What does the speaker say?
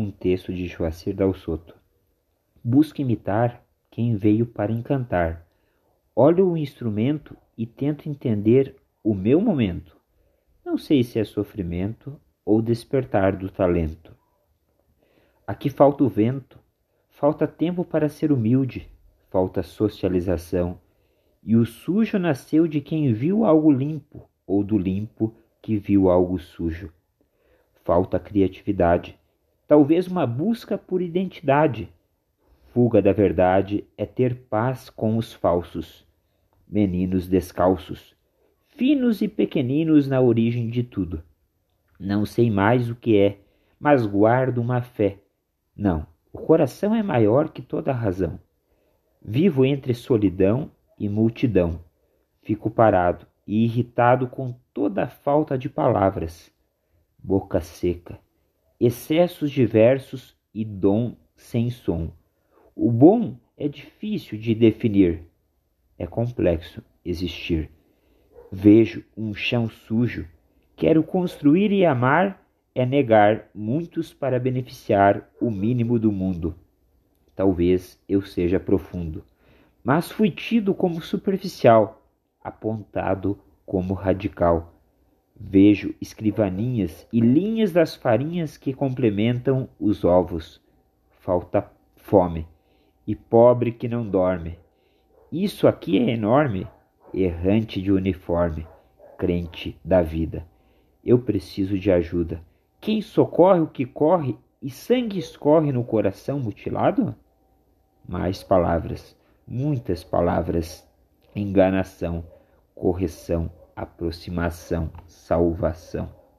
um texto de Joacir Dalsoto. Busco imitar quem veio para encantar. Olho o instrumento e tento entender o meu momento. Não sei se é sofrimento ou despertar do talento. Aqui falta o vento, falta tempo para ser humilde, falta socialização. E o sujo nasceu de quem viu algo limpo, ou do limpo que viu algo sujo. Falta criatividade, talvez uma busca por identidade. Fuga da verdade é ter paz com os falsos, meninos descalços, finos e pequeninos na origem de tudo. Não sei mais o que é, mas guardo uma fé. Não, o coração é maior que toda a razão. Vivo entre solidão e multidão. Fico parado e irritado com toda a falta de palavras. Boca seca, excessos diversos e dom sem som. O bom é difícil de definir, é complexo existir. Vejo um chão sujo, quero construir e amar é negar muitos para beneficiar o mínimo do mundo. Talvez eu seja profundo, mas fui tido como superficial, apontado como radical. Vejo escrivaninhas e linhas das farinhas que complementam os ovos. Falta fome e pobre que não dorme. Isso aqui é enorme, errante de uniforme, crente da vida. Eu preciso de ajuda. Quem socorre o que corre e sangue escorre no coração mutilado? Mais palavras, muitas palavras, enganação, correção, aproximação, salvação.